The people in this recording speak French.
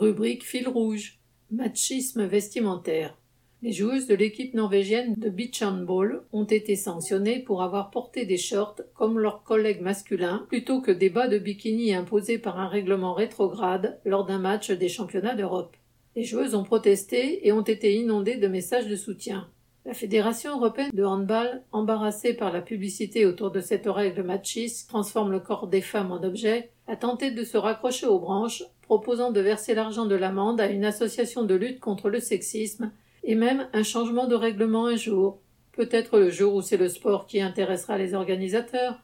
Rubrique fil rouge. Machisme vestimentaire. Les joueuses de l'équipe norvégienne de beach handball ont été sanctionnées pour avoir porté des shorts comme leurs collègues masculins plutôt que des bas de bikini imposés par un règlement rétrograde lors d'un match des championnats d'Europe. Les joueuses ont protesté et ont été inondées de messages de soutien. La Fédération européenne de handball, embarrassée par la publicité autour de cette règle machiste transforme le corps des femmes en objet, a tenté de se raccrocher aux branches, proposant de verser l'argent de l'amende à une association de lutte contre le sexisme et même un changement de règlement un jour. Peut-être le jour où c'est le sport qui intéressera les organisateurs.